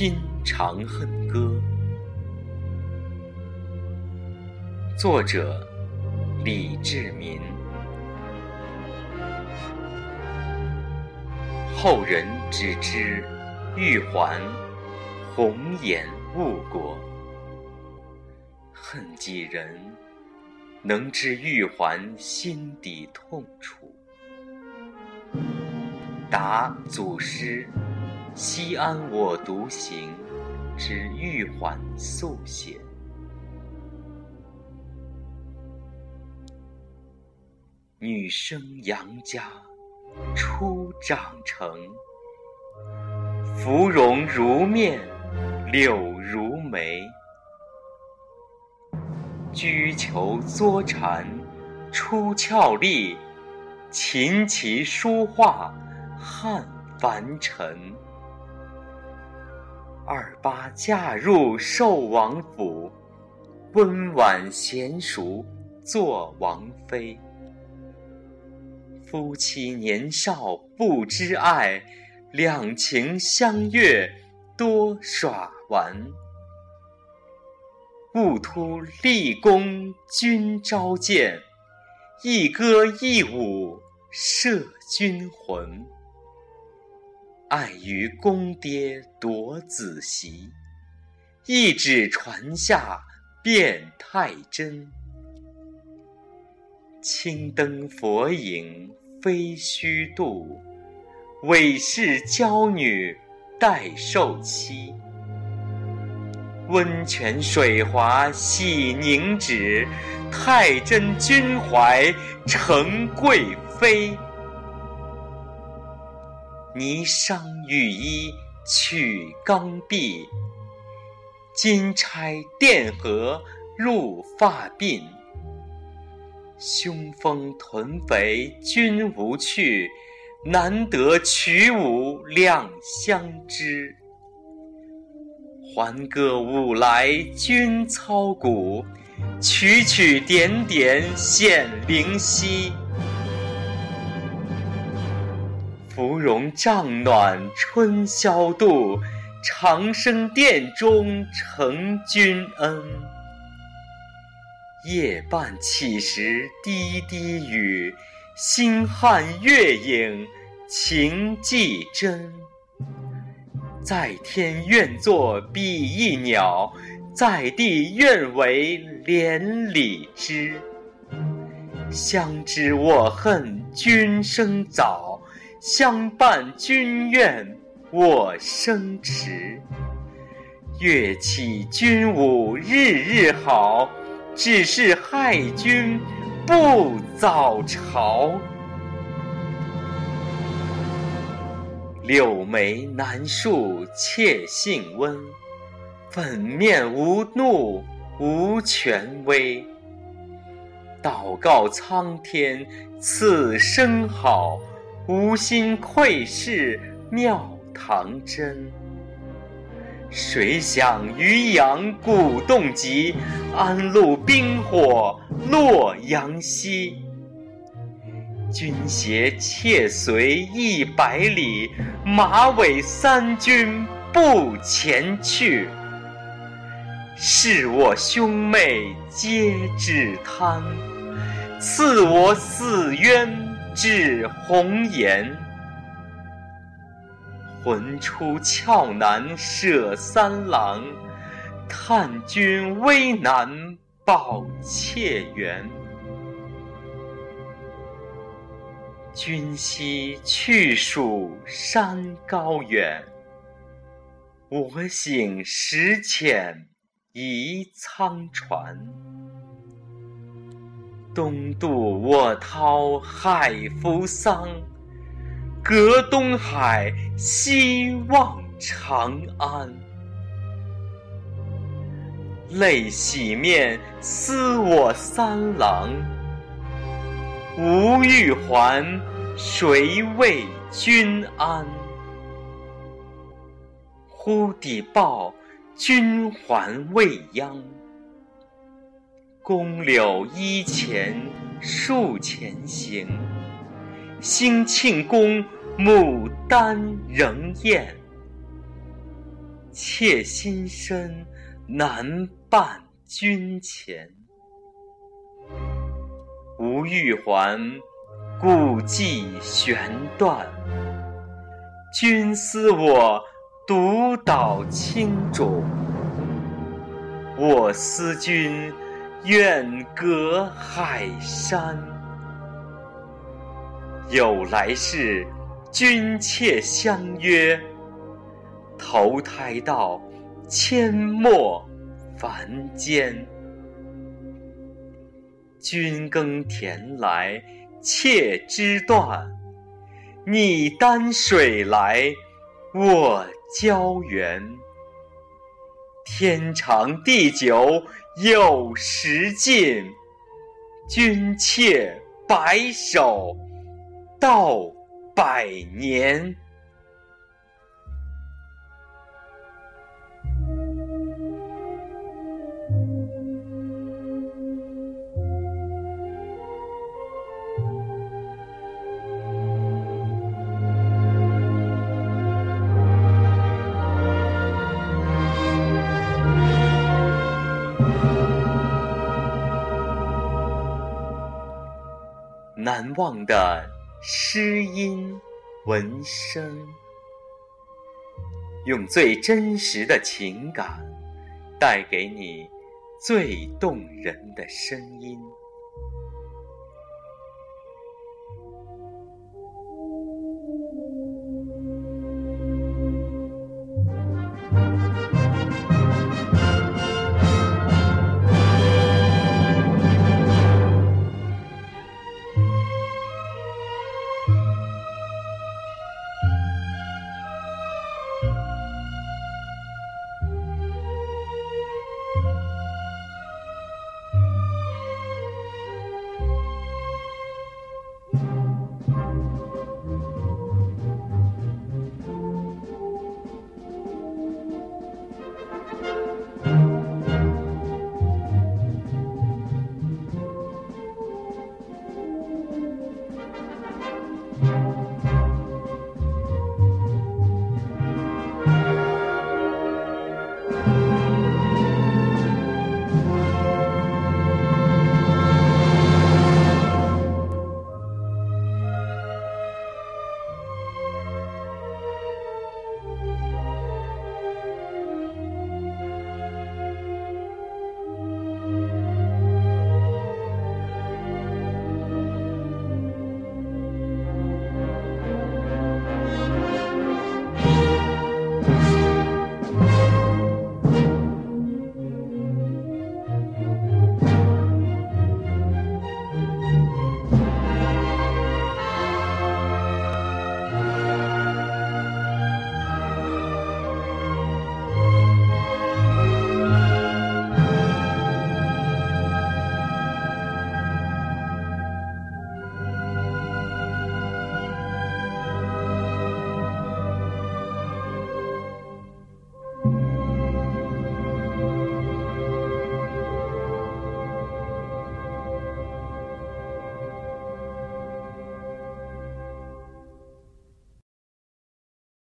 新长恨歌》，作者李志民。后人只知玉环红颜误国，恨几人能知玉环心底痛楚？答祖师。西安我独行之玉环速写。女生杨家初长成，芙蓉如面，柳如眉。居求作蝉出俏丽，琴棋书画汉凡尘。二八嫁入寿王府，温婉娴熟做王妃。夫妻年少不知爱，两情相悦多耍玩。兀突立功君召见，一歌一舞摄君魂。爱于公爹夺子媳，一指传下变太真。青灯佛影非虚度，韦氏娇女待受妻。温泉水滑洗凝脂，太真君怀成贵妃。霓裳羽衣曲刚愎，金钗钿盒入发鬓。胸丰臀肥君无趣，难得曲舞两相知。还歌舞来君操鼓，曲曲点点显灵犀。芙蓉帐暖春宵度，长生殿中承君恩。夜半起时滴滴雨，星汉月影情既真。在天愿作比翼鸟，在地愿为连理枝。相知我恨君生早。相伴君怨我生迟，乐起军舞日日好，只是害君不早朝。柳眉难束妾性温，粉面无怒无权威。祷告苍天此生好。无心窥视庙堂真，谁想渔阳鼓动急，安陆冰火洛阳西。军携妾随一百里，马尾三军不前去。是我兄妹皆只贪，赐我死冤。至红颜，魂出窍难舍三郎，叹君危难保妾缘。君兮去蜀山高远，我醒时浅移沧船。东渡我涛海扶桑，隔东海西望长安。泪洗面思我三郎，无玉环谁为君安？忽地报君还未央。宫柳依前树前行，兴庆宫牡丹仍艳。妾心深难伴君前。吴玉环，故伎弦断，君思我独岛轻冢。我思君远隔海山。有来世，君妾相约，投胎到阡陌凡间。君耕田来，妾织缎，你担水来，我浇园。天长地久有时尽，君妾白首到百年。难忘的诗音文声，用最真实的情感，带给你最动人的声音。